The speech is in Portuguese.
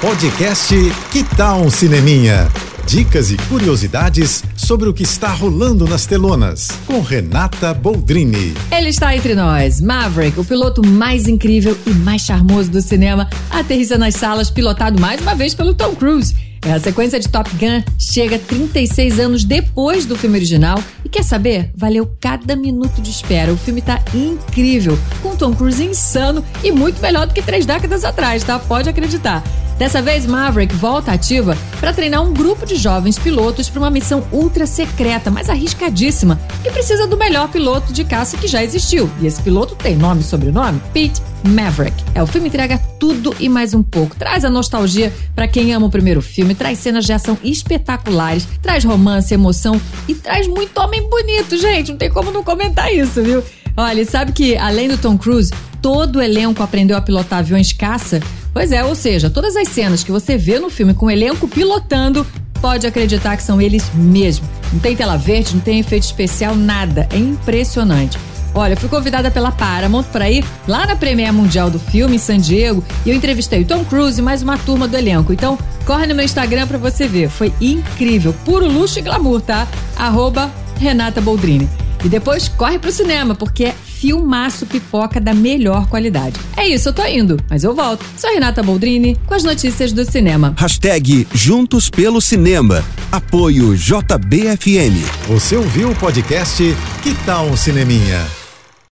Podcast Que Tal um Cineminha? Dicas e curiosidades sobre o que está rolando nas telonas, com Renata Boldrini. Ele está entre nós. Maverick, o piloto mais incrível e mais charmoso do cinema, aterrissa nas salas, pilotado mais uma vez pelo Tom Cruise. É, a sequência de Top Gun chega 36 anos depois do filme original. E quer saber? Valeu cada minuto de espera. O filme tá incrível, com Tom Cruise insano e muito melhor do que três décadas atrás, tá? Pode acreditar. Dessa vez, Maverick volta ativa para treinar um grupo de jovens pilotos para uma missão ultra secreta, mas arriscadíssima, que precisa do melhor piloto de caça que já existiu. E esse piloto tem nome e sobrenome? Pete Maverick. É, o filme entrega tudo e mais um pouco. Traz a nostalgia para quem ama o primeiro filme, traz cenas de ação espetaculares, traz romance, emoção e traz muito homem bonito, gente. Não tem como não comentar isso, viu? Olha, sabe que além do Tom Cruise, todo o elenco aprendeu a pilotar aviões caça? Pois é, ou seja, todas as cenas que você vê no filme com o elenco pilotando, pode acreditar que são eles mesmo. Não tem tela verde, não tem efeito especial, nada. É impressionante. Olha, fui convidada pela Paramount para ir lá na Premiere Mundial do filme em San Diego e eu entrevistei o Tom Cruise e mais uma turma do elenco. Então, corre no meu Instagram para você ver. Foi incrível, puro luxo e glamour, tá? Arroba Renata Boldrini. E depois corre pro cinema, porque é filmaço pipoca da melhor qualidade. É isso, eu tô indo, mas eu volto. Sou Renata Boldrini com as notícias do cinema. Hashtag Juntos pelo Cinema. Apoio JBFM. Você ouviu o podcast Que Tal um Cineminha?